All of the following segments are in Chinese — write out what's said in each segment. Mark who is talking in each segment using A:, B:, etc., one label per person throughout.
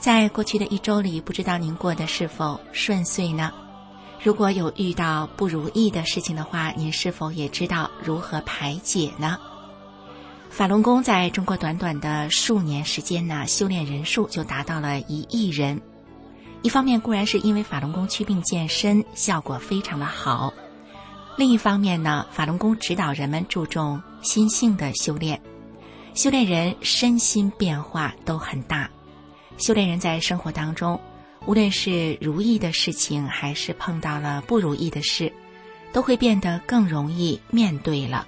A: 在过去的一周里，不知道您过得是否顺遂呢？如果有遇到不如意的事情的话，您是否也知道如何排解呢？法轮功在中国短短的数年时间呢，修炼人数就达到了一亿人。一方面固然是因为法轮功祛病健身效果非常的好，另一方面呢，法轮功指导人们注重心性的修炼。修炼人身心变化都很大，修炼人在生活当中，无论是如意的事情，还是碰到了不如意的事，都会变得更容易面对了。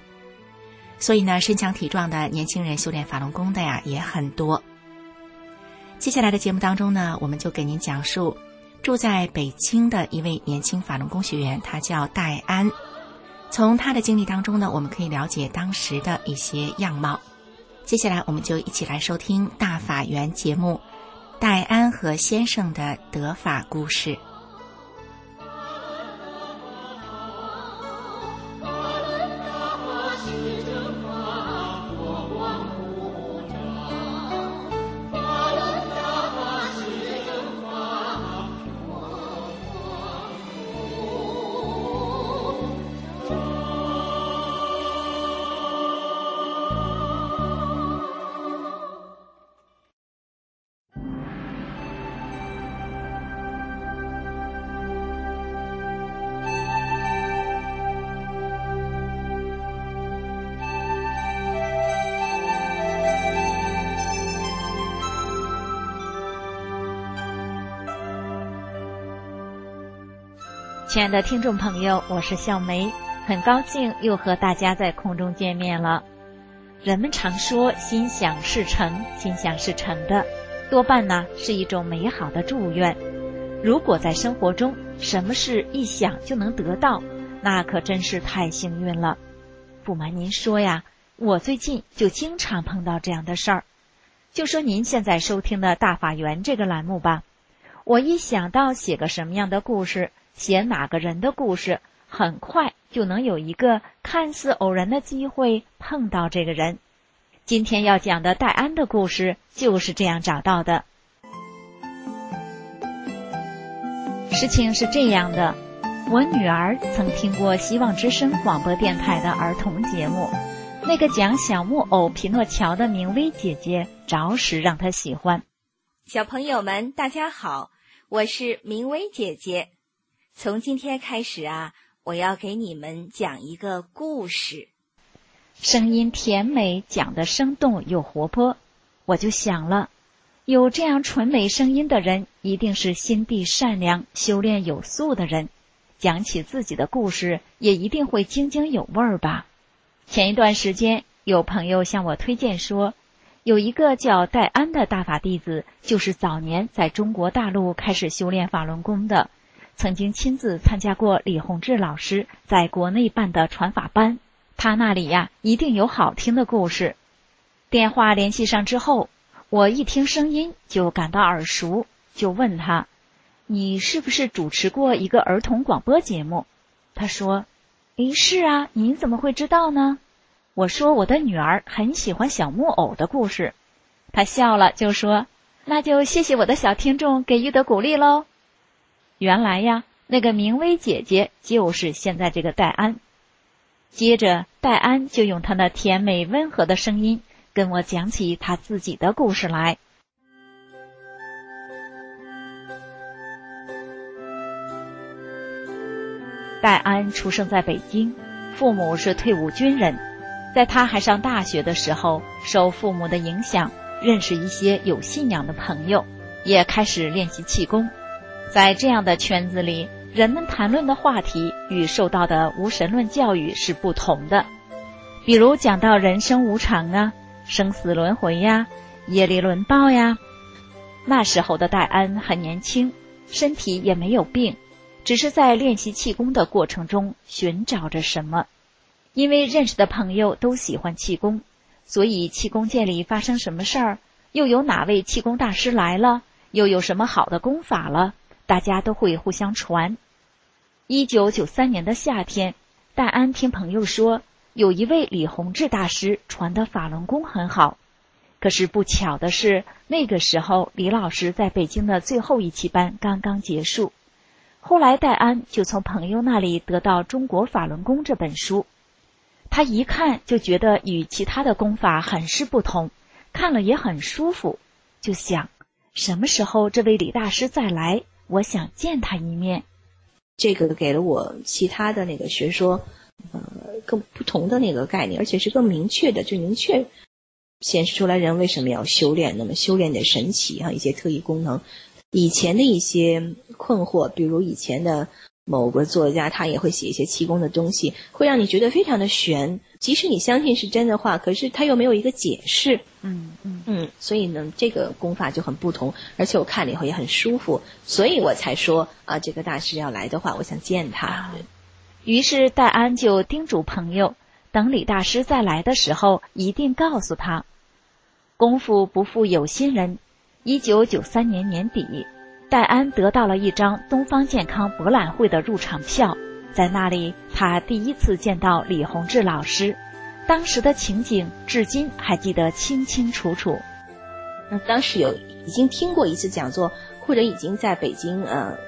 A: 所以呢，身强体壮的年轻人修炼法轮功的呀也很多。接下来的节目当中呢，我们就给您讲述住在北京的一位年轻法轮功学员，他叫戴安。从他的经历当中呢，我们可以了解当时的一些样貌。接下来，我们就一起来收听大法缘节目《戴安和先生的德法故事》。
B: 亲爱的听众朋友，我是笑梅，很高兴又和大家在空中见面了。人们常说“心想事成”，心想事成的，多半呢是一种美好的祝愿。如果在生活中什么事一想就能得到，那可真是太幸运了。不瞒您说呀，我最近就经常碰到这样的事儿。就说您现在收听的《大法缘》这个栏目吧，我一想到写个什么样的故事。写哪个人的故事，很快就能有一个看似偶然的机会碰到这个人。今天要讲的戴安的故事就是这样找到的。事情是这样的，我女儿曾听过希望之声广播电台的儿童节目，那个讲小木偶匹诺乔的明威姐姐着实让她喜欢。
C: 小朋友们，大家好，我是明威姐姐。从今天开始啊，我要给你们讲一个故事。
B: 声音甜美，讲的生动又活泼，我就想了，有这样纯美声音的人，一定是心地善良、修炼有素的人。讲起自己的故事，也一定会津津有味儿吧。前一段时间，有朋友向我推荐说，有一个叫戴安的大法弟子，就是早年在中国大陆开始修炼法轮功的。曾经亲自参加过李洪志老师在国内办的传法班，他那里呀一定有好听的故事。电话联系上之后，我一听声音就感到耳熟，就问他：“你是不是主持过一个儿童广播节目？”他说：“诶，是啊，您怎么会知道呢？”我说：“我的女儿很喜欢小木偶的故事。”他笑了，就说：“那就谢谢我的小听众给予的鼓励喽。”原来呀，那个明威姐姐就是现在这个戴安。接着，戴安就用她那甜美温和的声音跟我讲起他自己的故事来。戴安出生在北京，父母是退伍军人。在他还上大学的时候，受父母的影响，认识一些有信仰的朋友，也开始练习气功。在这样的圈子里，人们谈论的话题与受到的无神论教育是不同的。比如讲到人生无常啊、生死轮回呀、业力轮报呀，那时候的戴安很年轻，身体也没有病，只是在练习气功的过程中寻找着什么。因为认识的朋友都喜欢气功，所以气功界里发生什么事儿，又有哪位气功大师来了，又有什么好的功法了，大家都会互相传。一九九三年的夏天，戴安听朋友说，有一位李洪志大师传的法轮功很好。可是不巧的是，那个时候李老师在北京的最后一期班刚刚结束。后来戴安就从朋友那里得到《中国法轮功》这本书。他一看就觉得与其他的功法很是不同，看了也很舒服，就想什么时候这位李大师再来，我想见他一面。
D: 这个给了我其他的那个学说，呃，更不同的那个概念，而且是更明确的，就明确显示出来人为什么要修炼，那么修炼的神奇啊，一些特异功能，以前的一些困惑，比如以前的。某个作家他也会写一些气功的东西，会让你觉得非常的悬。即使你相信是真的话，可是他又没有一个解释。
B: 嗯嗯
D: 嗯，所以呢，这个功法就很不同，而且我看了以后也很舒服，所以我才说啊，这个大师要来的话，我想见他。
B: 于是戴安就叮嘱朋友，等李大师再来的时候，一定告诉他，功夫不负有心人。一九九三年年底。戴安得到了一张东方健康博览会的入场票，在那里，他第一次见到李洪志老师，当时的情景至今还记得清清楚楚。
D: 那当时有已经听过一次讲座，或者已经在北京呃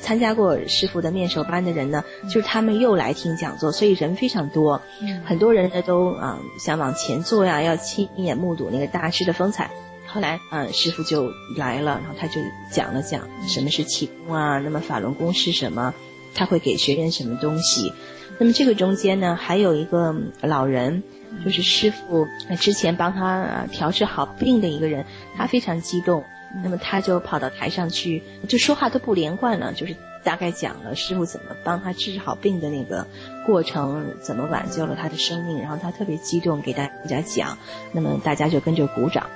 D: 参加过师傅的面授班的人呢，就是他们又来听讲座，所以人非常多，很多人呢都啊想往前坐呀，要亲眼目睹那个大师的风采。后来，嗯，师傅就来了，然后他就讲了讲什么是气功啊，那么法轮功是什么，他会给学员什么东西。那么这个中间呢，还有一个老人，就是师傅之前帮他调治好病的一个人，他非常激动，那么他就跑到台上去，就说话都不连贯了，就是大概讲了师傅怎么帮他治好病的那个过程，怎么挽救了他的生命，然后他特别激动给大家讲，那么大家就跟着鼓掌。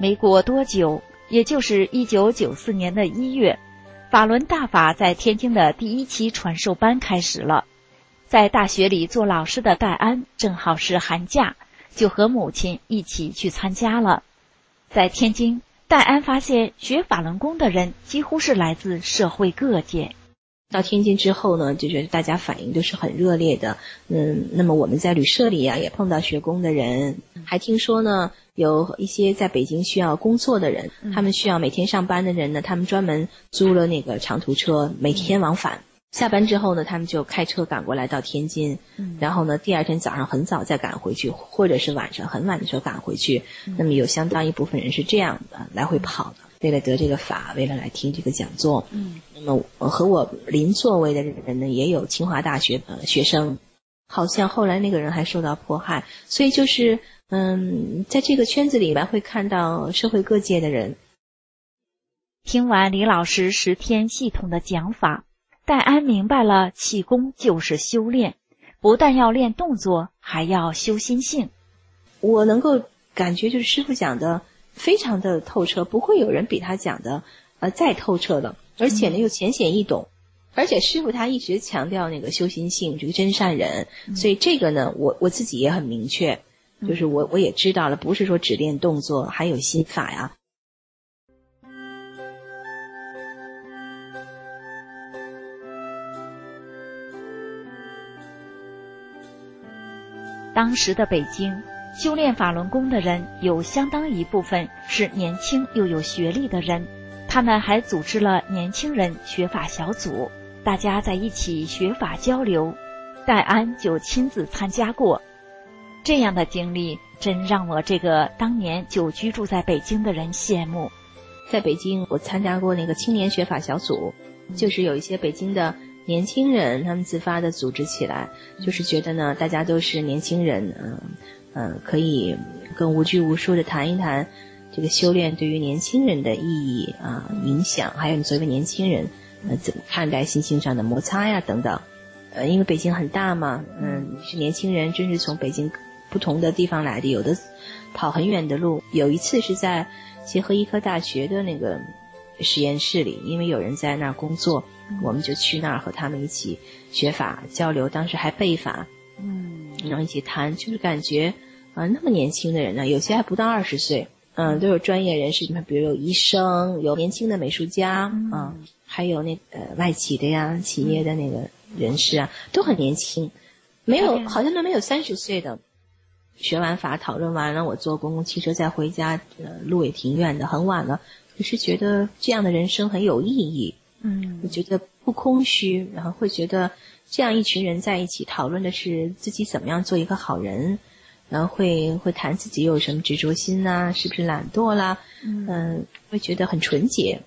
B: 没过多久，也就是一九九四年的一月，法轮大法在天津的第一期传授班开始了。在大学里做老师的戴安正好是寒假，就和母亲一起去参加了。在天津，戴安发现学法轮功的人几乎是来自社会各界。
D: 到天津之后呢，就觉得大家反应都是很热烈的。嗯，那么我们在旅社里啊，也碰到学工的人，还听说呢，有一些在北京需要工作的人，他们需要每天上班的人呢，他们专门租了那个长途车，每天往返。下班之后呢，他们就开车赶过来到天津，然后呢，第二天早上很早再赶回去，或者是晚上很晚的时候赶回去。那么有相当一部分人是这样的来回跑的。为了得这个法，为了来听这个讲座，嗯，那么和我邻座位的人呢，也有清华大学的学生，好像后来那个人还受到迫害，所以就是，嗯，在这个圈子里边会看到社会各界的人。
B: 听完李老师十天系统的讲法，戴安明白了气功就是修炼，不但要练动作，还要修心性。
D: 我能够感觉就是师傅讲的。非常的透彻，不会有人比他讲的呃再透彻了，而且呢又浅显易懂，而且师傅他一直强调那个修心性，这个真善人，所以这个呢我我自己也很明确，就是我我也知道了，不是说只练动作，还有心法呀。
B: 当时的北京。修炼法轮功的人有相当一部分是年轻又有学历的人，他们还组织了年轻人学法小组，大家在一起学法交流。戴安就亲自参加过，这样的经历真让我这个当年就居住在北京的人羡慕。
D: 在北京，我参加过那个青年学法小组，就是有一些北京的年轻人，他们自发的组织起来，就是觉得呢，大家都是年轻人，嗯。嗯，可以更无拘无束的谈一谈这个修炼对于年轻人的意义啊、影响，还有你作为年轻人呃怎么看待心性上的摩擦呀等等。呃，因为北京很大嘛，嗯，是年轻人，真是从北京不同的地方来的，有的跑很远的路。有一次是在协和医科大学的那个实验室里，因为有人在那儿工作，我们就去那儿和他们一起学法交流。当时还背法，嗯，然后一起谈，就是感觉啊，那么年轻的人呢，有些还不到二十岁，嗯，都有专业人士，你看，比如有医生，有年轻的美术家，啊，还有那呃外企的呀，企业的那个人士啊，都很年轻。没有，好像都没有三十岁的。学完法，讨论完了，我坐公共汽车再回家，呃，路也挺远的，很晚了。可是觉得这样的人生很有意义，嗯，我觉得不空虚，然后会觉得这样一群人在一起讨论的是自己怎么样做一个好人，然后会会谈自己有什么执着心呐，是不是懒惰啦，嗯，会觉得很纯洁。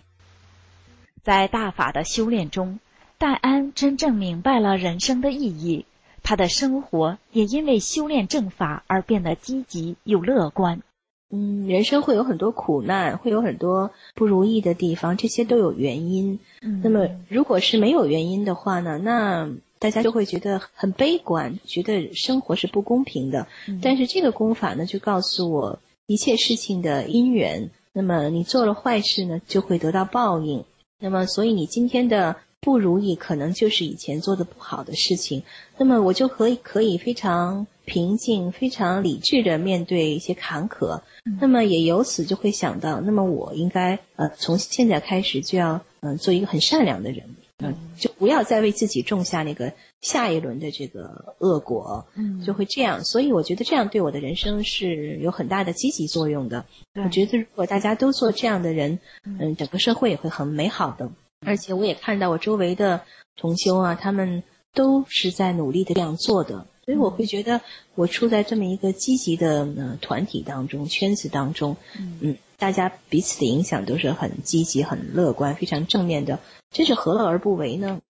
B: 在大法的修炼中，戴安真正明白了人生的意义。他的生活也因为修炼正法而变得积极又乐观。
D: 嗯，人生会有很多苦难，会有很多不如意的地方，这些都有原因。嗯，那么如果是没有原因的话呢？那大家就会觉得很悲观，觉得生活是不公平的。但是这个功法呢，就告诉我一切事情的因缘。那么你做了坏事呢，就会得到报应。那么所以你今天的。不如意，可能就是以前做的不好的事情。那么我就可以可以非常平静、非常理智的面对一些坎坷。那么也由此就会想到，那么我应该呃从现在开始就要嗯做一个很善良的人，嗯，就不要再为自己种下那个下一轮的这个恶果。嗯，就会这样。所以我觉得这样对我的人生是有很大的积极作用的。我觉得如果大家都做这样的人，嗯，整个社会也会很美好的。而且我也看到我周围的同修啊，他们都是在努力的这样做的，所以我会觉得我处在这么一个积极的呃团体当中、圈子当中，嗯，大家彼此的影响都是很积极、很乐观、非常正面的，这是何乐而不为呢？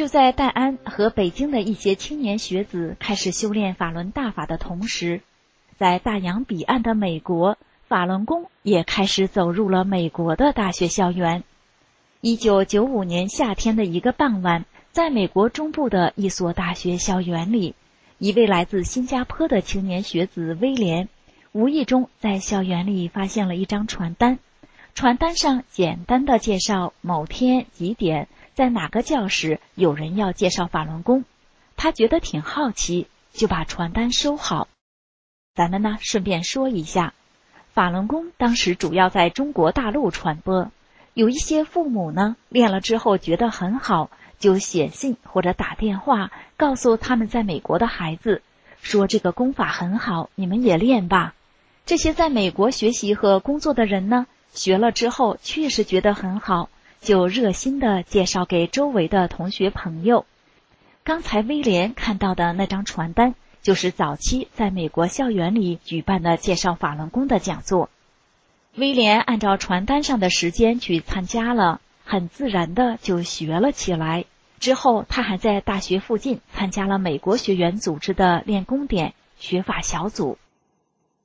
B: 就在戴安和北京的一些青年学子开始修炼法轮大法的同时，在大洋彼岸的美国，法轮功也开始走入了美国的大学校园。一九九五年夏天的一个傍晚，在美国中部的一所大学校园里，一位来自新加坡的青年学子威廉，无意中在校园里发现了一张传单，传单上简单的介绍某天几点。在哪个教室有人要介绍法轮功，他觉得挺好奇，就把传单收好。咱们呢顺便说一下，法轮功当时主要在中国大陆传播，有一些父母呢练了之后觉得很好，就写信或者打电话告诉他们在美国的孩子，说这个功法很好，你们也练吧。这些在美国学习和工作的人呢，学了之后确实觉得很好。就热心的介绍给周围的同学朋友。刚才威廉看到的那张传单，就是早期在美国校园里举办的介绍法轮功的讲座。威廉按照传单上的时间去参加了，很自然的就学了起来。之后，他还在大学附近参加了美国学员组织的练功点学法小组。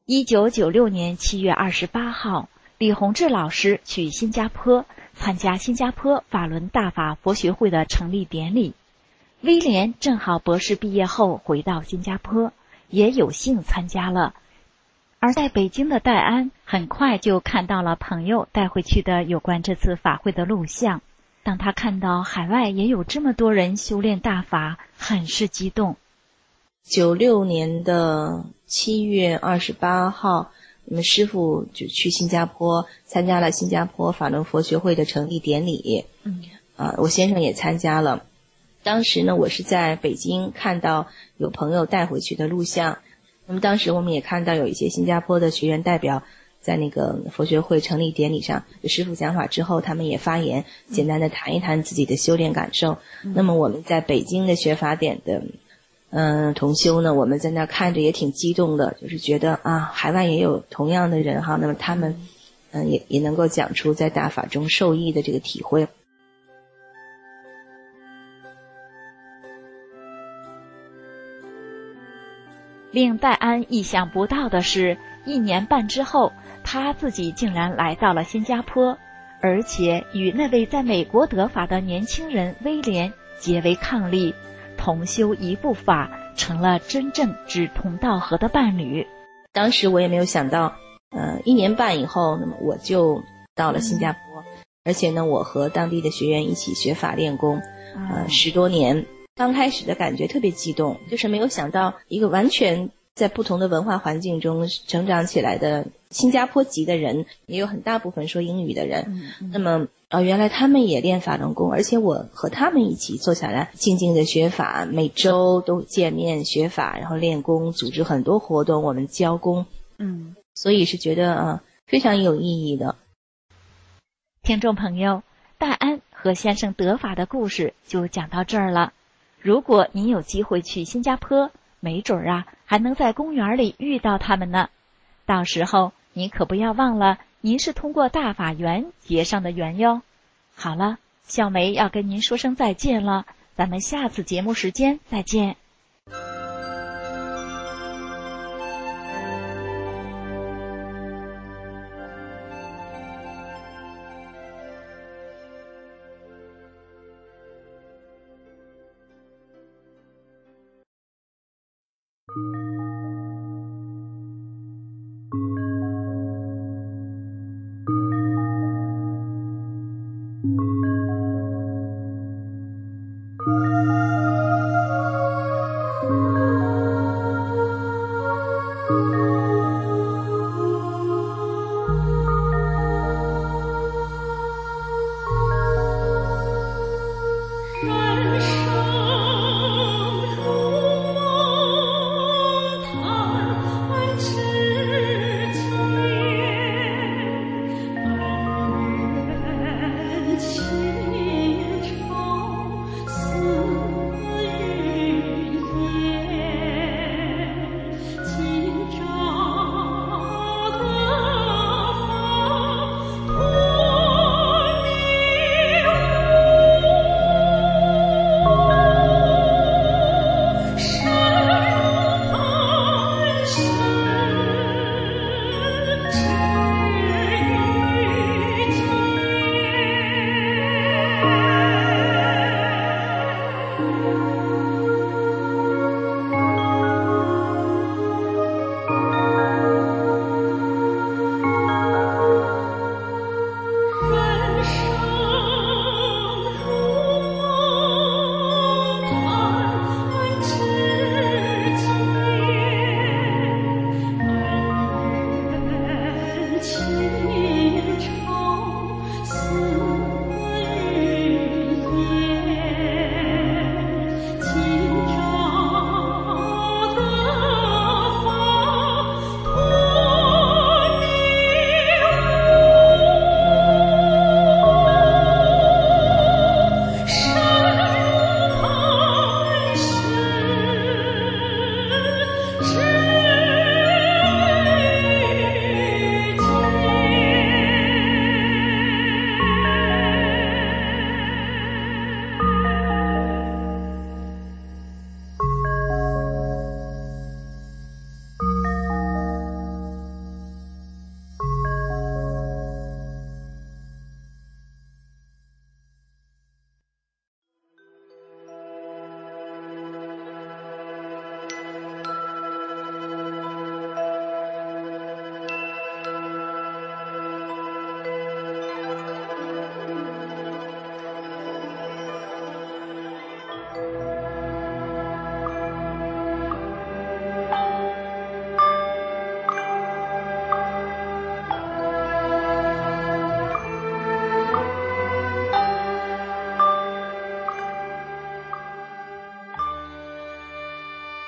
B: 一九九六年七月二十八号，李洪志老师去新加坡。参加新加坡法轮大法佛学会的成立典礼，威廉正好博士毕业后回到新加坡，也有幸参加了。而在北京的戴安很快就看到了朋友带回去的有关这次法会的录像。当他看到海外也有这么多人修炼大法，很是激动。
D: 九六年的七月二十八号。我们师傅就去新加坡参加了新加坡法轮佛学会的成立典礼。嗯，啊，我先生也参加了。当时呢，我是在北京看到有朋友带回去的录像。那么当时我们也看到有一些新加坡的学员代表在那个佛学会成立典礼上，师傅讲法之后，他们也发言，简单的谈一谈自己的修炼感受。那么我们在北京的学法典的。嗯，同修呢，我们在那看着也挺激动的，就是觉得啊，海外也有同样的人哈，那么他们嗯也也能够讲出在大法中受益的这个体会。
B: 令戴安意想不到的是，一年半之后，他自己竟然来到了新加坡，而且与那位在美国得法的年轻人威廉结为伉俪，同修一部法，成了真正志同道合的伴侣。
D: 当时我也没有想到，呃，一年半以后，那么我就到了新加坡，而且呢，我和当地的学员一起学法练功，呃，十多年。刚开始的感觉特别激动，就是没有想到一个完全在不同的文化环境中成长起来的新加坡籍的人，也有很大部分说英语的人。那么，呃，原来他们也练法轮功，而且我和他们一起坐下来静静的学法，每周都见面学法，然后练功，组织很多活动，我们教功。
B: 嗯，
D: 所以是觉得啊非常有意义的。
B: 听众朋友，大安和先生得法的故事就讲到这儿了。如果您有机会去新加坡，没准儿啊，还能在公园里遇到他们呢。到时候你可不要忘了，您是通过大法缘结上的缘哟。好了，小梅要跟您说声再见了，咱们下次节目时间再见。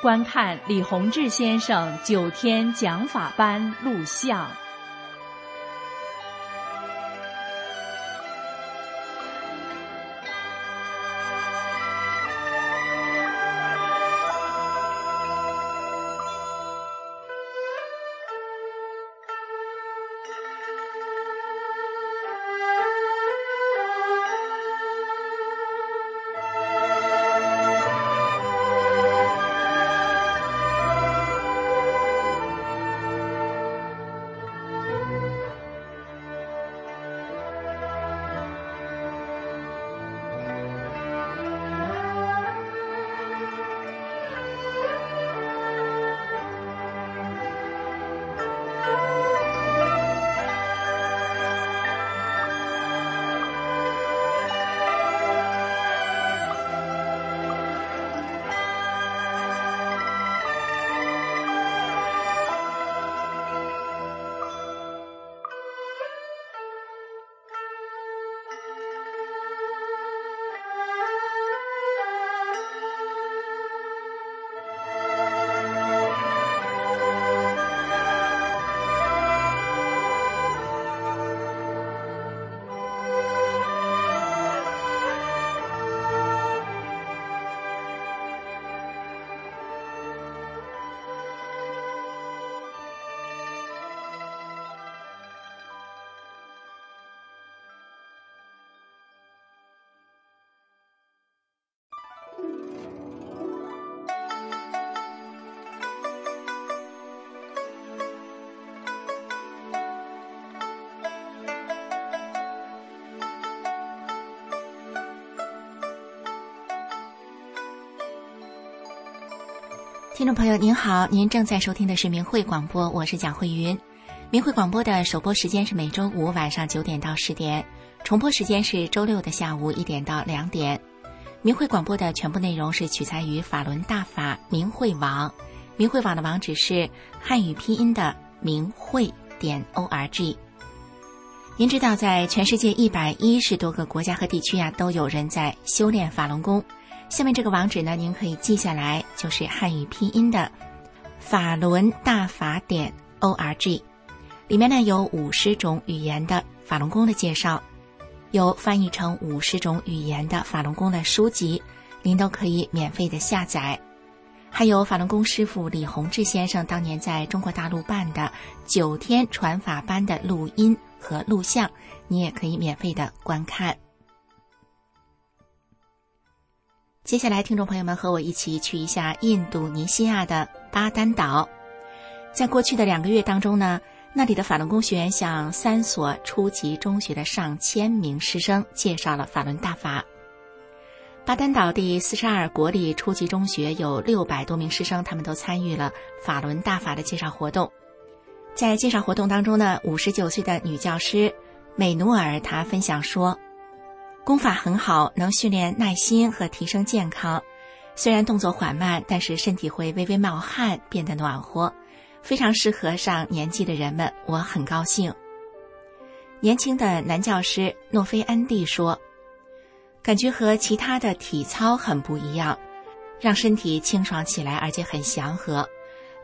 E: 观看李洪志先生九天讲法班录像。
A: 听众朋友您好，您正在收听的是明慧广播，我是蒋慧云。明慧广播的首播时间是每周五晚上九点到十点，重播时间是周六的下午一点到两点。明慧广播的全部内容是取材于法轮大法明慧网，明慧网的网址是汉语拼音的明慧点 o r g。您知道，在全世界一百一十多个国家和地区呀，都有人在修炼法轮功。下面这个网址呢，您可以记下来，就是汉语拼音的法轮大法点 o r g，里面呢有五十种语言的法轮功的介绍，有翻译成五十种语言的法轮功的书籍，您都可以免费的下载。还有法轮功师傅李洪志先生当年在中国大陆办的九天传法班的录音和录像，你也可以免费的观看。接下来，听众朋友们和我一起去一下印度尼西亚的巴丹岛。在过去的两个月当中呢，那里的法轮功学员向三所初级中学的上千名师生介绍了法轮大法。巴丹岛第四十二国立初级中学有六百多名师生，他们都参与了法轮大法的介绍活动。在介绍活动当中呢，五十九岁的女教师美努尔她分享说：“功法很好，能训练耐心和提升健康。虽然动作缓慢，但是身体会微微冒汗，变得暖和，非常适合上年纪的人们。我很高兴。”年轻的男教师诺菲安蒂说。感觉和其他的体操很不一样，让身体清爽起来，而且很祥和。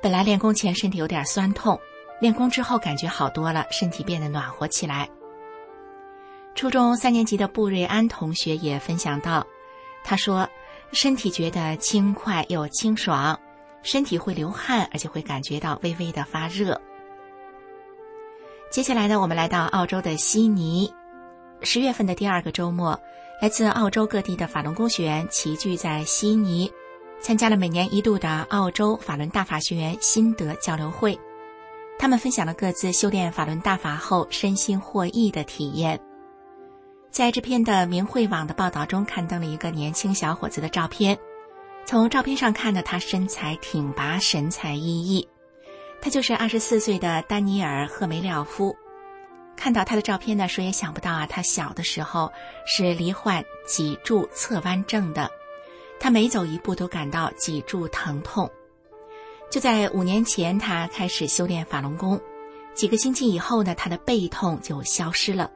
A: 本来练功前身体有点酸痛，练功之后感觉好多了，身体变得暖和起来。初中三年级的布瑞安同学也分享到，他说身体觉得轻快又清爽，身体会流汗，而且会感觉到微微的发热。接下来呢，我们来到澳洲的悉尼，十月份的第二个周末。来自澳洲各地的法轮功学员齐聚在悉尼，参加了每年一度的澳洲法轮大法学员心得交流会。他们分享了各自修炼法轮大法后身心获益的体验。在这篇的明慧网的报道中，刊登了一个年轻小伙子的照片。从照片上看呢，他身材挺拔，神采奕奕。他就是二十四岁的丹尼尔·赫梅廖夫。看到他的照片呢，谁也想不到啊，他小的时候是罹患脊柱侧弯症的，他每走一步都感到脊柱疼痛。就在五年前，他开始修炼法轮功，几个星期以后呢，他的背痛就消失了。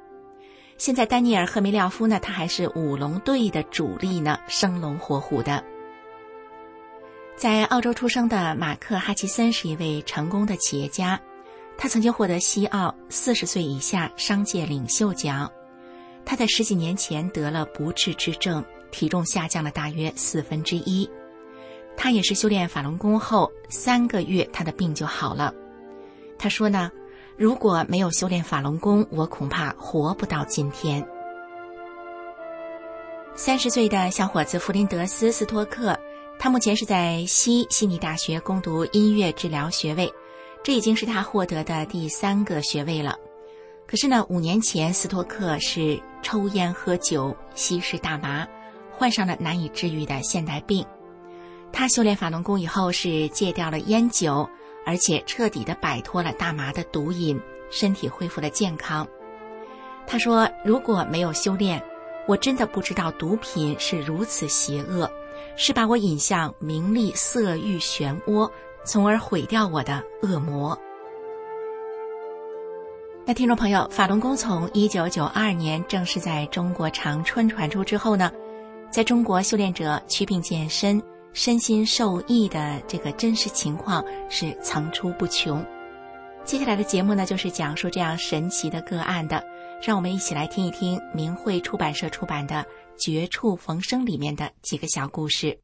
A: 现在，丹尼尔·赫梅廖夫呢，他还是舞龙队的主力呢，生龙活虎的。在澳洲出生的马克·哈奇森是一位成功的企业家。他曾经获得西澳四十岁以下商界领袖奖。他在十几年前得了不治之症，体重下降了大约四分之一。他也是修炼法轮功后三个月，他的病就好了。他说呢，如果没有修炼法轮功，我恐怕活不到今天。三十岁的小伙子弗林德斯·斯托克，他目前是在西悉尼大学攻读音乐治疗学位。这已经是他获得的第三个学位了。可是呢，五年前斯托克是抽烟喝酒、吸食大麻，患上了难以治愈的现代病。他修炼法轮功以后是戒掉了烟酒，而且彻底的摆脱了大麻的毒瘾，身体恢复了健康。他说：“如果没有修炼，我真的不知道毒品是如此邪恶，是把我引向名利色欲漩涡。”从而毁掉我的恶魔。那听众朋友，法轮功从一九九二年正式在中国长春传出之后呢，在中国修炼者祛病健身、身心受益的这个真实情况是层出不穷。接下来的节目呢，就是讲述这样神奇的个案的，让我们一起来听一听明慧出版社出版的《绝处逢生》里面的几个小故事。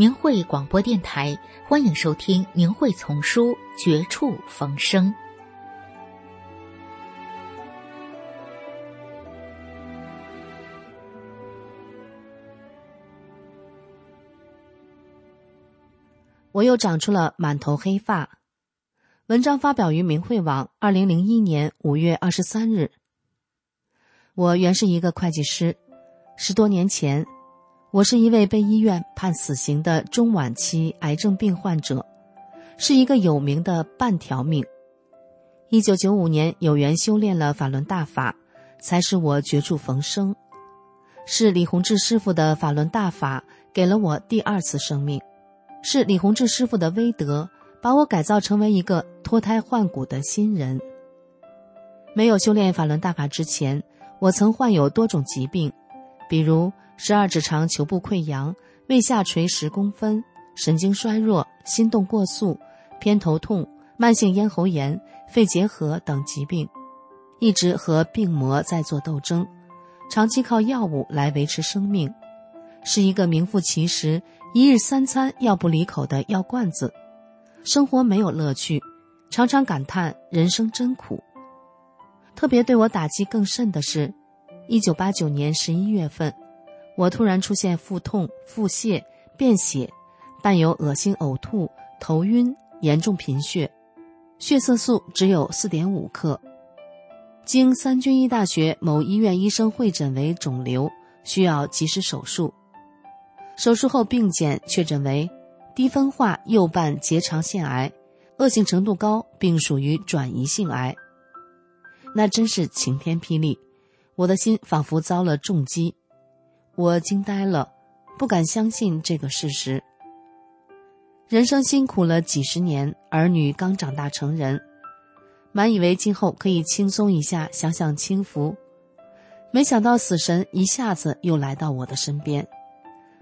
F: 明慧广播电台，欢迎收听《明慧丛书·绝处逢生》。
G: 我又长出了满头黑发。文章发表于明慧网，二零零一年五月二十三日。我原是一个会计师，十多年前，我是一位被医院判死刑的中晚期癌症病患者，是一个有名的半条命。一九九五年有缘修炼了法轮大法，才使我绝处逢生。是李洪志师傅的法轮大法给了我第二次生命，是李洪志师傅的威德把我改造成为一个脱胎换骨的新人。没有修炼法轮大法之前，我曾患有多种疾病，比如十二指肠球部溃疡、胃下垂十公分、神经衰弱、心动过速、偏头痛、慢性咽喉炎、肺结核等疾病，一直和病魔在做斗争。长期靠药物来维持生命，是一个名副其实一日三餐药不离口的药罐子，生活没有乐趣，常常感叹人生真苦。特别对我打击更甚的是，一九八九年十一月份，我突然出现腹痛、腹泻、便血，伴有恶心、呕吐、头晕，严重贫血，血色素只有四点五克。经三军医大学某医院医生会诊为肿瘤，需要及时手术。手术后病检确诊为低分化右半结肠腺癌，恶性程度高，并属于转移性癌。那真是晴天霹雳，我的心仿佛遭了重击，我惊呆了，不敢相信这个事实。人生辛苦了几十年，儿女刚长大成人。满以为今后可以轻松一下，享享清福，没想到死神一下子又来到我的身边。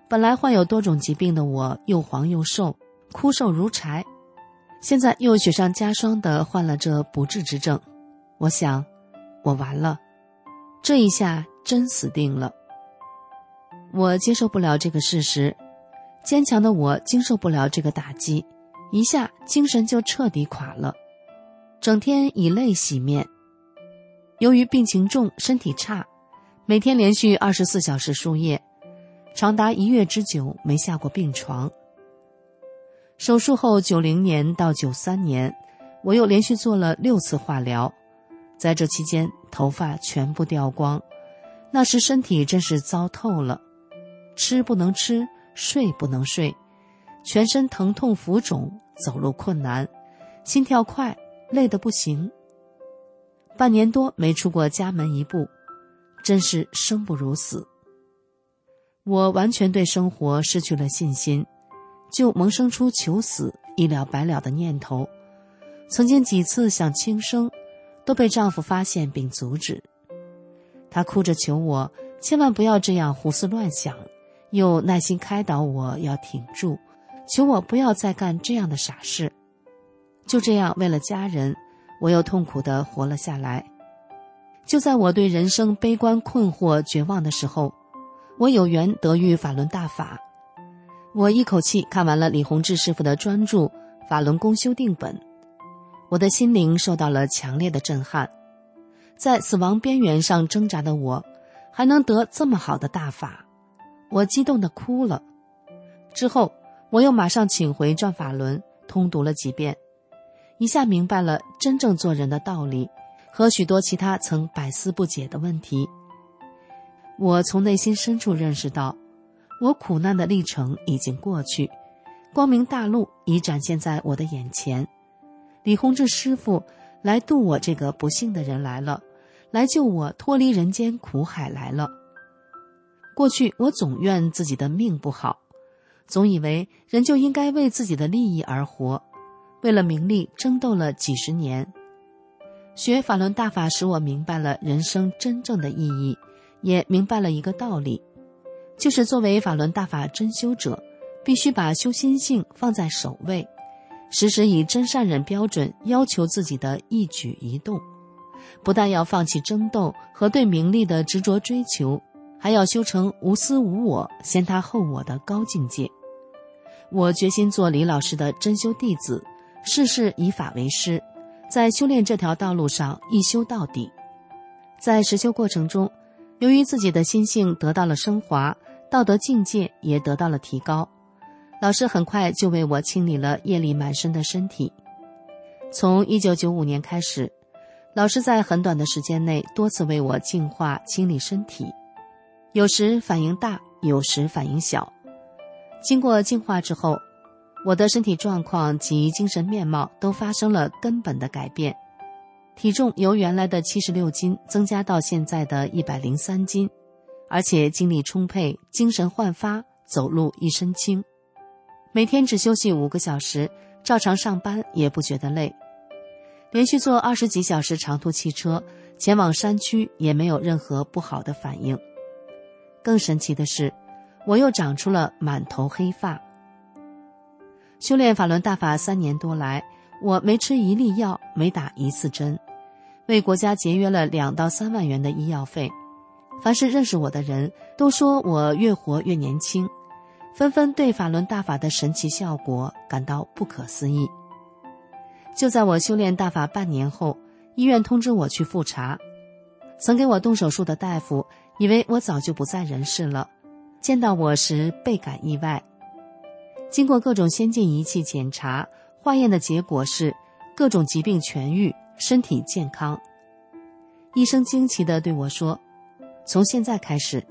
G: 本来患有多种疾病的我，又黄又瘦，枯瘦如柴，现在又雪上加霜的患了这不治之症。我想，我完了，这一下真死定了。我接受不了这个事实，坚强的我经受不了这个打击，一下精神就彻底垮了。整天以泪洗面。由于病情重，身体差，每天连续二十四小时输液，长达一月之久没下过病床。手术后，九零年到九三年，我又连续做了六次化疗，在这期间头发全部掉光，那时身体真是糟透了，吃不能吃，睡不能睡，全身疼痛浮肿，走路困难，心跳快。累得不行，半年多没出过家门一步，真是生不如死。我完全对生活失去了信心，就萌生出求死、一了百了的念头。曾经几次想轻生，都被丈夫发现并阻止。他哭着求我千万不要这样胡思乱想，又耐心开导我要挺住，求我不要再干这样的傻事。就这样，为了家人，我又痛苦的活了下来。就在我对人生悲观、困惑、绝望的时候，我有缘得遇法轮大法。我一口气看完了李洪志师傅的专著《法轮功修订本》，我的心灵受到了强烈的震撼。在死亡边缘上挣扎的我，还能得这么好的大法，我激动的哭了。之后，我又马上请回《转法轮》，通读了几遍。一下明白了真正做人的道理，和许多其他曾百思不解的问题。我从内心深处认识到，我苦难的历程已经过去，光明大路已展现在我的眼前。李洪志师傅来渡我这个不幸的人来了，来救我脱离人间苦海来了。过去我总怨自己的命不好，总以为人就应该为自己的利益而活。为了名利争斗了几十年，学法轮大法使我明白了人生真正的意义，也明白了一个道理，就是作为法轮大法真修者，必须把修心性放在首位，时时以真善忍标准要求自己的一举一动，不但要放弃争斗和对名利的执着追求，还要修成无私无我、先他后我的高境界。我决心做李老师的真修弟子。事事以法为师，在修炼这条道路上一修到底。在实修过程中，由于自己的心性得到了升华，道德境界也得到了提高。老师很快就为我清理了夜里满身的身体。从一九九五年开始，老师在很短的时间内多次为我净化清理身体，有时反应大，有时反应小。经过净化之后，我的身体状况及精神面貌都发生了根本的改变，体重由原来的七十六斤增加到现在的一百零三斤，而且精力充沛，精神焕发，走路一身轻。每天只休息五个小时，照常上班也不觉得累。连续坐二十几小时长途汽车前往山区，也没有任何不好的反应。更神奇的是，我又长出了满头黑发。修炼法轮大法三年多来，我没吃一粒药，没打一次针，为国家节约了两到三万元的医药费。凡是认识我的人都说我越活越年轻，纷纷对法轮大法的神奇效果感到不可思议。就在我修炼大法半年后，医院通知我去复查，曾给我动手术的大夫以为我早就不在人世了，见到我时倍感意外。经过各种先进仪器检查，化验的结果是各种疾病痊愈，身体健康。医生惊奇地对我说：“从现在开始，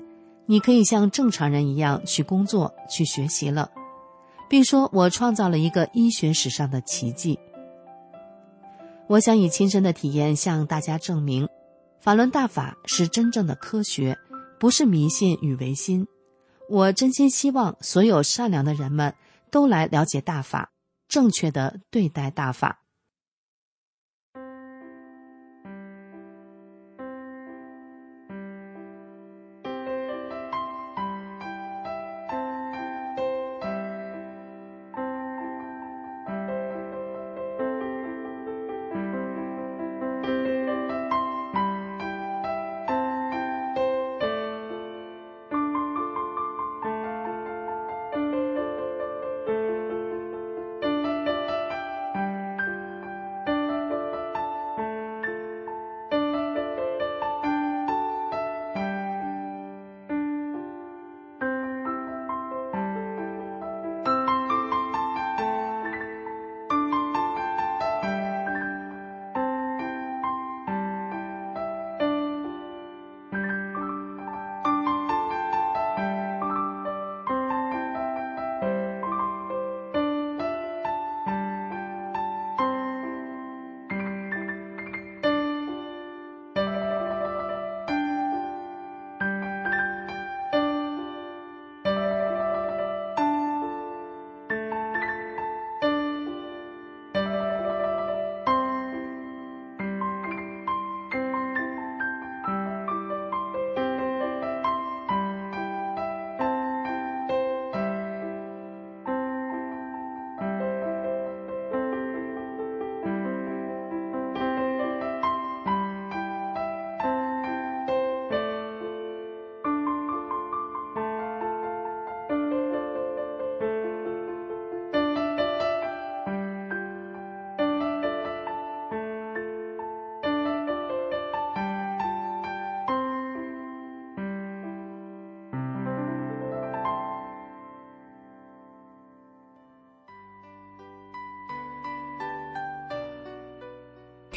G: 你可以像正常人一样去工作、去学习了，并说我创造了一个医学史上的奇迹。”我想以亲身的体验向大家证明，法轮大法是真正的科学，不是迷信与唯心。我真心希望所有善良的人们。都来了解大法，正确的对待大法。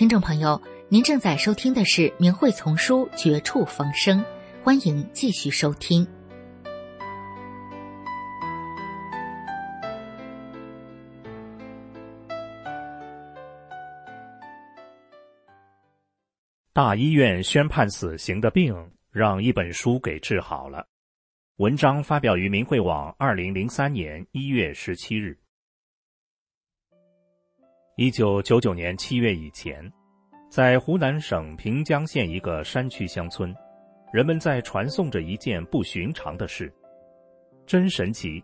F: 听众朋友，您正在收听的是《明慧丛书》《绝处逢生》，欢迎继续收听。
H: 大医院宣判死刑的病，让一本书给治好了。文章发表于明慧网，二零零三年一月十七日。一九九九年七月以前，在湖南省平江县一个山区乡村，人们在传颂着一件不寻常的事。真神奇！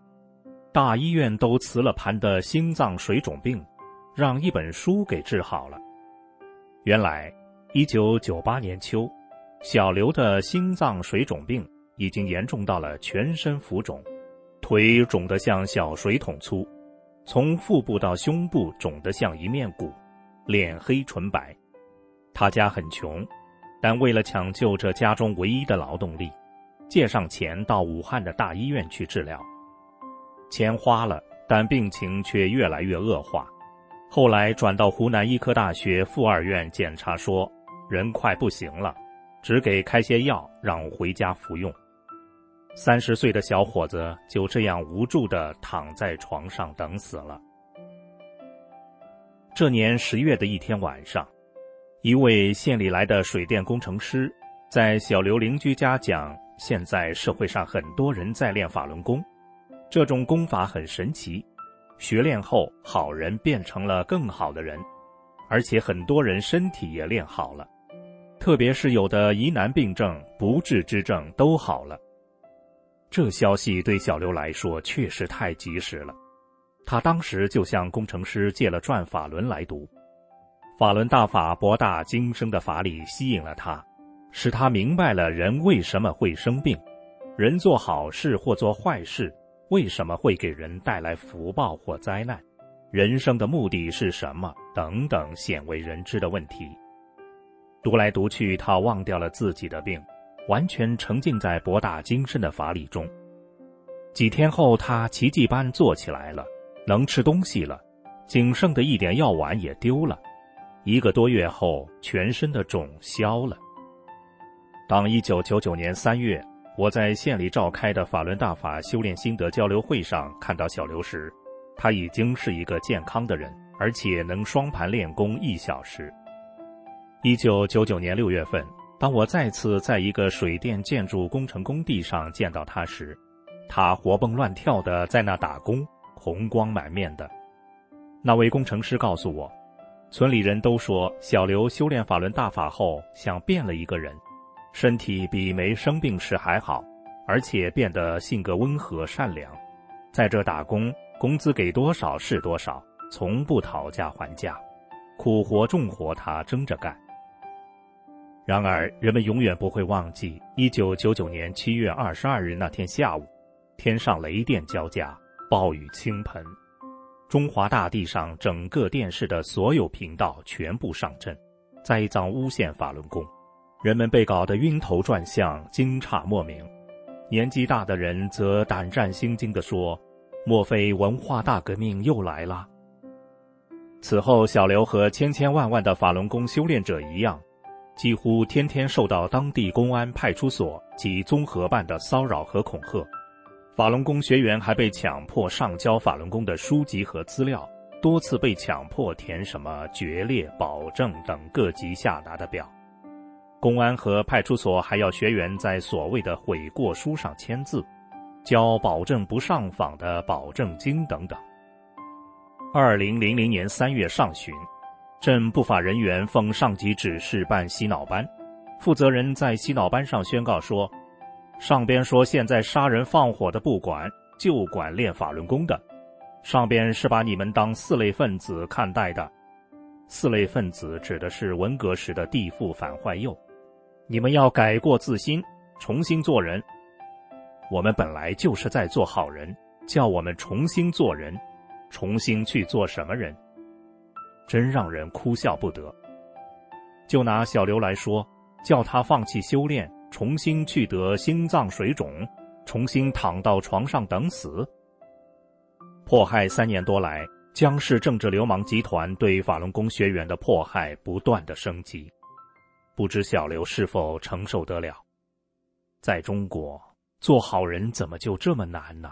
H: 大医院都辞了盘的心脏水肿病，让一本书给治好了。原来，一九九八年秋，小刘的心脏水肿病已经严重到了全身浮肿，腿肿得像小水桶粗。从腹部到胸部肿得像一面鼓，脸黑唇白。他家很穷，但为了抢救这家中唯一的劳动力，借上钱到武汉的大医院去治疗。钱花了，但病情却越来越恶化。后来转到湖南医科大学附二院检查，说人快不行了，只给开些药让回家服用。三十岁的小伙子就这样无助的躺在床上等死了。这年十月的一天晚上，一位县里来的水电工程师在小刘邻居家讲，现在社会上很多人在练法轮功，这种功法很神奇，学练后好人变成了更好的人，而且很多人身体也练好了，特别是有的疑难病症、不治之症都好了。这消息对小刘来说确实太及时了，他当时就向工程师借了《转法轮》来读，法轮大法博大精深的法理吸引了他，使他明白了人为什么会生病，人做好事或做坏事为什么会给人带来福报或灾难，人生的目的是什么等等鲜为人知的问题。读来读去，他忘掉了自己的病。完全沉浸在博大精深的法理中。几天后，他奇迹般坐起来了，能吃东西了，仅剩的一点药丸也丢了。一个多月后，全身的肿消了。当一九九九年三月，我在县里召开的法轮大法修炼心得交流会上看到小刘时，他已经是一个健康的人，而且能双盘练功一小时。一九九九年六月份。当我再次在一个水电建筑工程工地上见到他时，他活蹦乱跳的在那打工，红光满面的。那位工程师告诉我，村里人都说小刘修炼法轮大法后像变了一个人，身体比没生病时还好，而且变得性格温和善良，在这打工，工资给多少是多少，从不讨价还价，苦活重活他争着干。然而，人们永远不会忘记一九九九年七月二十二日那天下午，天上雷电交加，暴雨倾盆，中华大地上整个电视的所有频道全部上阵，栽赃诬陷法轮功，人们被搞得晕头转向，惊诧莫名。年纪大的人则胆战心惊地说：“莫非文化大革命又来了？”此后，小刘和千千万万的法轮功修炼者一样。几乎天天受到当地公安派出所及综合办的骚扰和恐吓，法轮功学员还被强迫上交法轮功的书籍和资料，多次被强迫填什么决裂、保证等各级下达的表，公安和派出所还要学员在所谓的悔过书上签字，交保证不上访的保证金等等。二零零零年三月上旬。镇不法人员奉上级指示办洗脑班，负责人在洗脑班上宣告说：“上边说现在杀人放火的不管，就管练法轮功的。上边是把你们当四类分子看待的。四类分子指的是文革时的地富反坏右。你们要改过自新，重新做人。我们本来就是在做好人，叫我们重新做人，重新去做什么人？”真让人哭笑不得。就拿小刘来说，叫他放弃修炼，重新去得心脏水肿，重新躺到床上等死。迫害三年多来，江氏政治流氓集团对法轮功学员的迫害不断的升级，不知小刘是否承受得了？在中国，做好人怎么就这么难呢？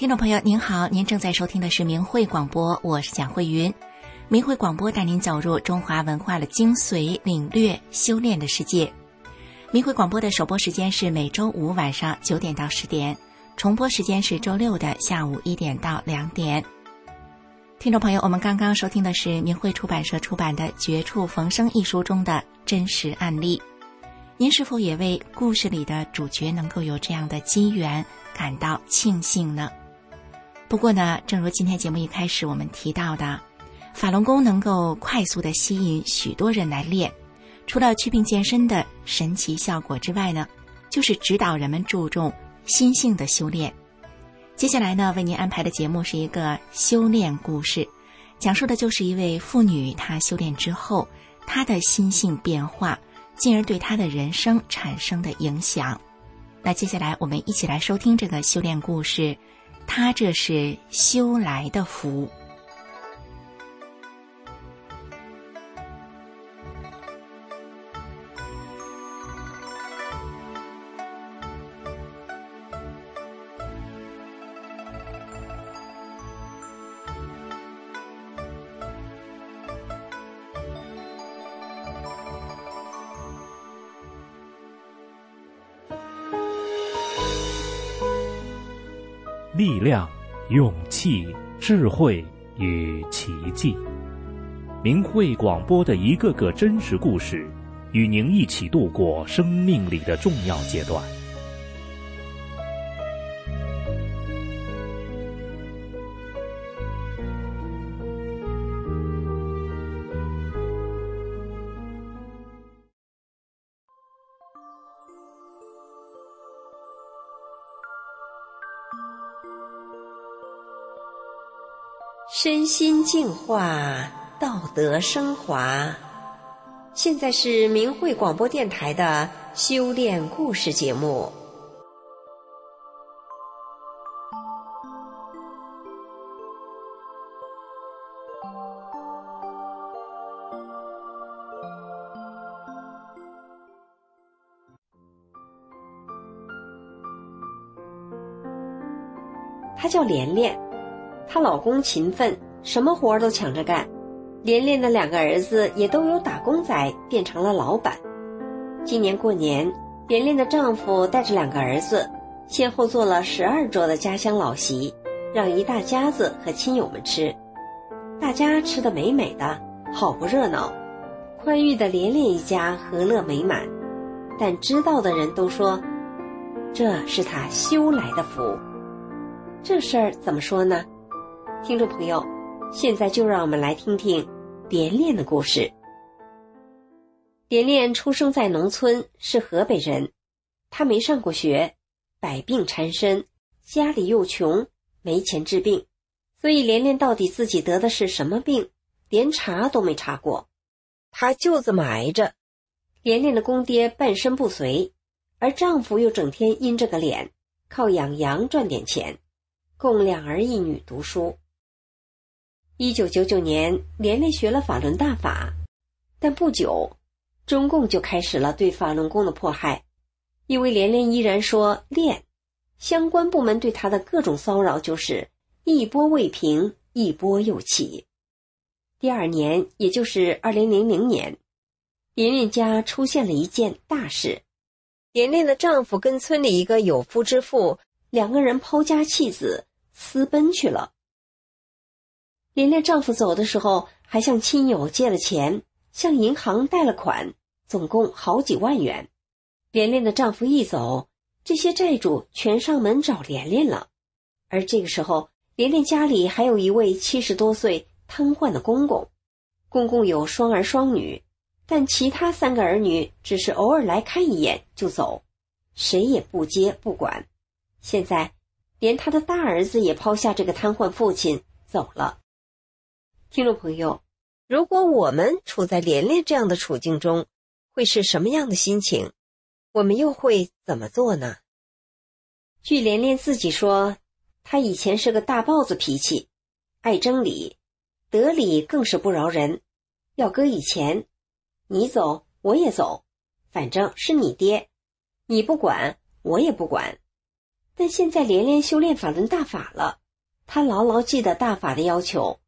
A: 听众朋友您好，您正在收听的是明慧广播，我是蒋慧云。明慧广播带您走入中华文化的精髓，领略修炼的世界。明慧广播的首播时间是每周五晚上九点到十点，重播时间是周六的下午一点到两点。听众朋友，我们刚刚收听的是明慧出版社出版的《绝处逢生》一书中的真实案例。您是否也为故事里的主角能够有这样的机缘感到庆幸呢？不过呢，正如今天节目一开始我们提到的，法轮功能够快速的吸引许多人来练，除了祛病健身的神奇效果之外呢，就是指导人们注重心性的修炼。接下来呢，为您安排的节目是一个修炼故事，讲述的就是一位妇女她修炼之后，她的心性变化，进而对她的人生产生的影响。那接下来我们一起来收听这个修炼故事。他这是修来的福。
H: 量、勇气、智慧与奇迹，明慧广播的一个个真实故事，与您一起度过生命里的重要阶段。
I: 心净化，道德升华。现在是明慧广播电台的修炼故事节目。她叫莲莲。她老公勤奋，什么活儿都抢着干。连连的两个儿子也都由打工仔变成了老板。今年过年，连连的丈夫带着两个儿子，先后做了十二桌的家乡老席，让一大家子和亲友们吃。大家吃的美美的，好不热闹。宽裕的连连一家和乐美满，但知道的人都说，这是他修来的福。这事儿怎么说呢？听众朋友，现在就让我们来听听连莲的故事。连莲出生在农村，是河北人。他没上过学，百病缠身，家里又穷，没钱治病，所以连连到底自己得的是什么病，连查都没查过。他就这么挨着。连连的公爹半身不遂，而丈夫又整天阴着个脸，靠养羊赚点钱，供两儿一女读书。一九九九年，连连学了法轮大法，但不久，中共就开始了对法轮功的迫害。因为连连依然说练，相关部门对他的各种骚扰就是一波未平，一波又起。第二年，也就是二零零零年，连连家出现了一件大事：连连的丈夫跟村里一个有夫之妇两个人抛家弃子，私奔去了。连连丈夫走的时候，还向亲友借了钱，向银行贷了款，总共好几万元。连连的丈夫一走，这些债主全上门找连连了。而这个时候，连连家里还有一位七十多岁瘫痪的公公，公公有双儿双女，但其他三个儿女只是偶尔来看一眼就走，谁也不接不管。现在，连他的大儿子也抛下这个瘫痪父亲走了。听众朋友，如果我们处在连连这样的处境中，会是什么样的心情？我们又会怎么做呢？据连连自己说，他以前是个大豹子脾气，爱争理，得理更是不饶人。要搁以前，你走我也走，反正是你爹，你不管我也不管。但现在连连修炼法轮大法了，他牢牢记得大法的要求，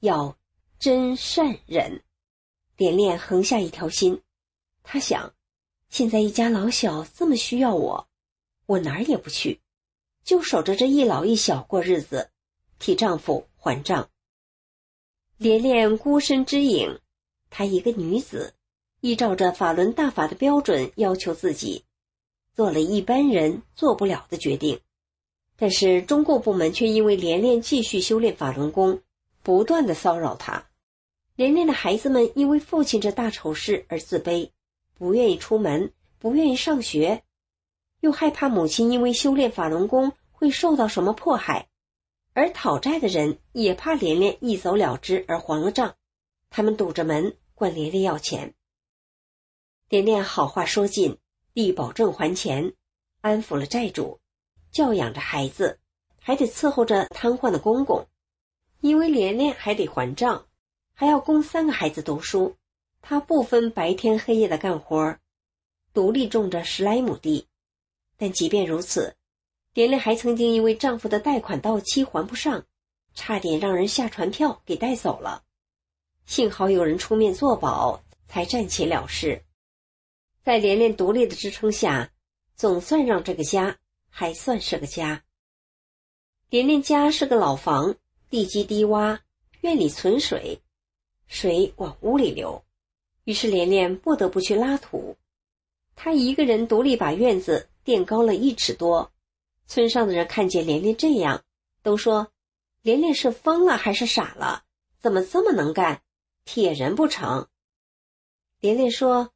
I: 要真善忍。莲莲横下一条心，他想，现在一家老小这么需要我，我哪儿也不去，就守着这一老一小过日子，替丈夫还账。连连孤身之影，她一个女子，依照着法轮大法的标准要求自己。做了一般人做不了的决定，但是中共部门却因为连连继续修炼法轮功，不断的骚扰他。连连的孩子们因为父亲这大丑事而自卑，不愿意出门，不愿意上学，又害怕母亲因为修炼法轮功会受到什么迫害，而讨债的人也怕连连一走了之而还了账，他们堵着门管连连要钱。连连好话说尽。必保证还钱，安抚了债主，教养着孩子，还得伺候着瘫痪的公公，因为连连还得还账，还要供三个孩子读书，他不分白天黑夜的干活，独立种着十来亩地。但即便如此，连连还曾经因为丈夫的贷款到期还不上，差点让人下传票给带走了，幸好有人出面作保，才暂且了事。在连连独立的支撑下，总算让这个家还算是个家。连连家是个老房，地基低洼，院里存水，水往屋里流，于是连连不得不去拉土。他一个人独立把院子垫高了一尺多。村上的人看见连连这样，都说：“连连是疯了还是傻了？怎么这么能干？铁人不成？”连连说。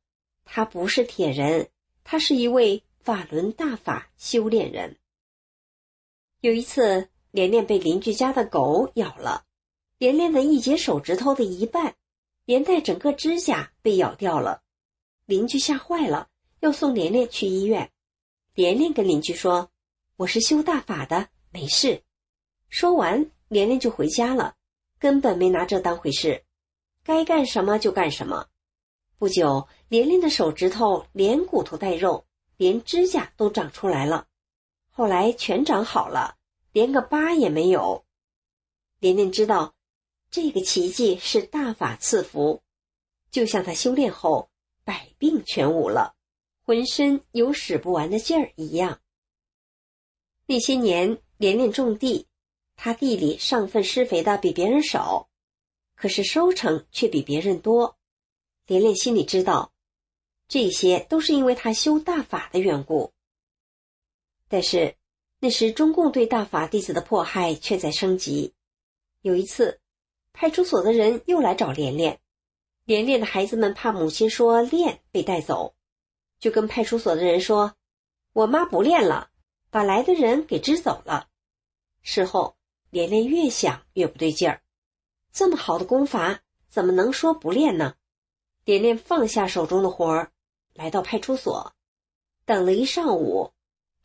I: 他不是铁人，他是一位法轮大法修炼人。有一次，连连被邻居家的狗咬了，连连的一节手指头的一半，连带整个指甲被咬掉了。邻居吓坏了，要送连连去医院。连连跟邻居说：“我是修大法的，没事。”说完，连连就回家了，根本没拿这当回事，该干什么就干什么。不久，连连的手指头连骨头带肉，连指甲都长出来了。后来全长好了，连个疤也没有。连连知道，这个奇迹是大法赐福，就像他修炼后百病全无了，浑身有使不完的劲儿一样。那些年，连连种地，他地里上粪施肥的比别人少，可是收成却比别人多。连连心里知道，这些都是因为他修大法的缘故。但是那时中共对大法弟子的迫害却在升级。有一次，派出所的人又来找连连，连连的孩子们怕母亲说练被带走，就跟派出所的人说：“我妈不练了，把来的人给支走了。”事后，连连越想越不对劲儿，这么好的功法，怎么能说不练呢？连连放下手中的活儿，来到派出所，等了一上午，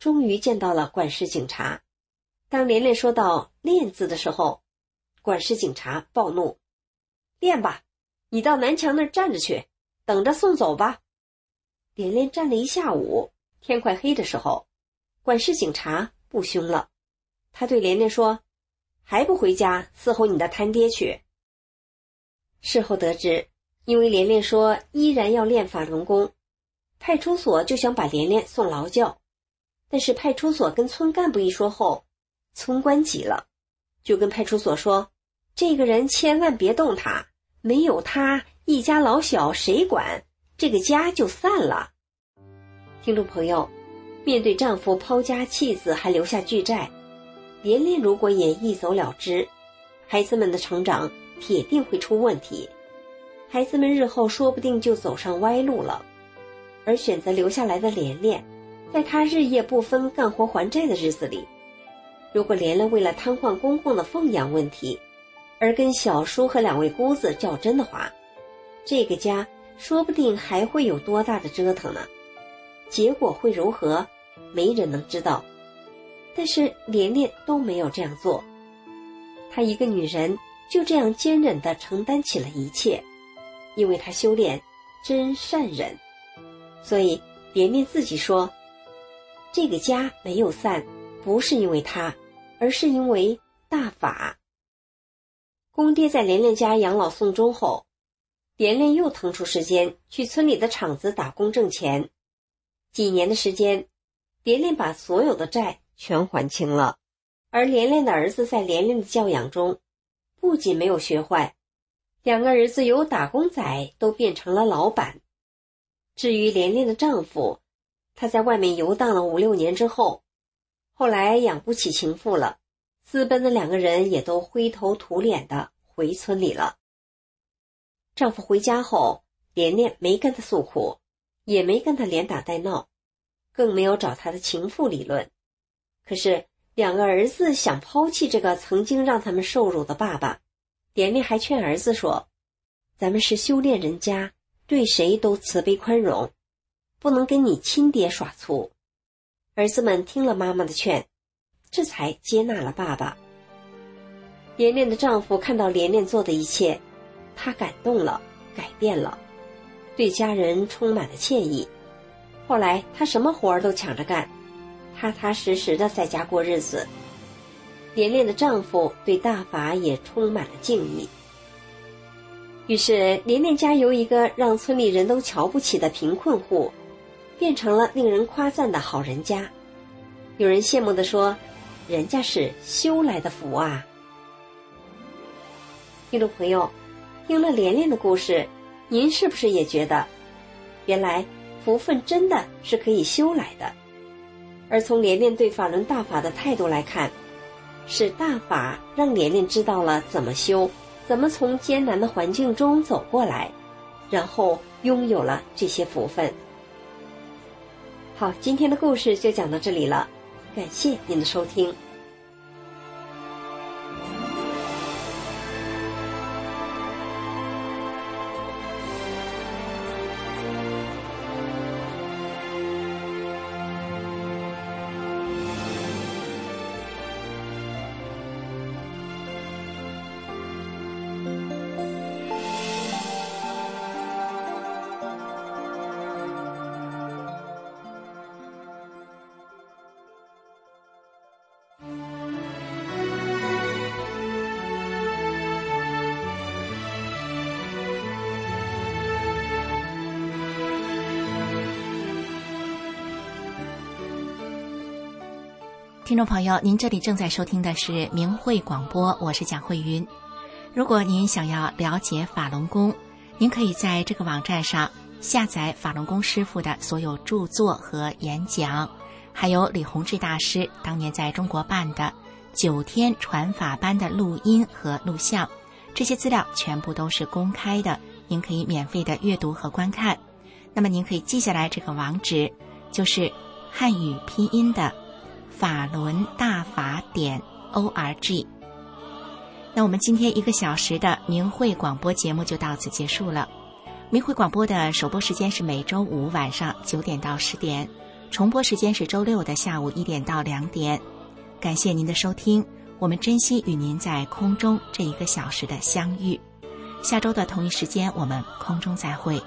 I: 终于见到了管事警察。当连连说到“练”字的时候，管事警察暴怒：“练吧，你到南墙那儿站着去，等着送走吧。”连连站了一下午，天快黑的时候，管事警察不凶了，他对连连说：“还不回家伺候你的摊爹去。”事后得知。因为连连说依然要练法轮功，派出所就想把连连送劳教，但是派出所跟村干部一说后，村官急了，就跟派出所说：“这个人千万别动他，没有他，一家老小谁管？这个家就散了。”听众朋友，面对丈夫抛家弃子还留下巨债，连连如果也一走了之，孩子们的成长铁定会出问题。孩子们日后说不定就走上歪路了，而选择留下来的连连，在他日夜不分干活还债的日子里，如果连连为了瘫痪公公的奉养问题，而跟小叔和两位姑子较真的话，这个家说不定还会有多大的折腾呢？结果会如何，没人能知道。但是连连都没有这样做，她一个女人就这样坚忍地承担起了一切。因为她修炼真善忍，所以连连自己说：“这个家没有散，不是因为他，而是因为大法。公爹在连连家养老送终后，连连又腾出时间去村里的厂子打工挣钱。几年的时间，连连把所有的债全还清了。而连连的儿子在连连的教养中，不仅没有学坏，两个儿子由打工仔都变成了老板。至于连连的丈夫，他在外面游荡了五六年之后，后来养不起情妇了，私奔的两个人也都灰头土脸的回村里了。丈夫回家后，连连没跟他诉苦，也没跟他连打带闹，更没有找他的情妇理论。可是。两个儿子想抛弃这个曾经让他们受辱的爸爸，连连还劝儿子说：“咱们是修炼人家，对谁都慈悲宽容，不能跟你亲爹耍粗。”儿子们听了妈妈的劝，这才接纳了爸爸。连连的丈夫看到连连做的一切，他感动了，改变了，对家人充满了歉意。后来他什么活儿都抢着干。踏踏实实的在家过日子，连连的丈夫对大法也充满了敬意。于是，连连家由一个让村里人都瞧不起的贫困户，变成了令人夸赞的好人家。有人羡慕的说：“人家是修来的福啊！”听众朋友，听了连连的故事，您是不是也觉得，原来福分真的是可以修来的？而从连连对法轮大法的态度来看，是大法让连连知道了怎么修，怎么从艰难的环境中走过来，然后拥有了这些福分。好，今天的故事就讲到这里了，感谢您的收听。
A: 听众朋友，您这里正在收听的是明慧广播，我是蒋慧云。如果您想要了解法轮功，您可以在这个网站上下载法轮功师傅的所有著作和演讲，还有李洪志大师当年在中国办的九天传法班的录音和录像，这些资料全部都是公开的，您可以免费的阅读和观看。那么您可以记下来这个网址，就是汉语拼音的。法轮大法点 o r g。那我们今天一个小时的明慧广播节目就到此结束了。明慧广播的首播时间是每周五晚上九点到十点，重播时间是周六的下午一点到两点。感谢您的收听，我们珍惜与您在空中这一个小时的相遇。下周的同一时间，我们空中再会。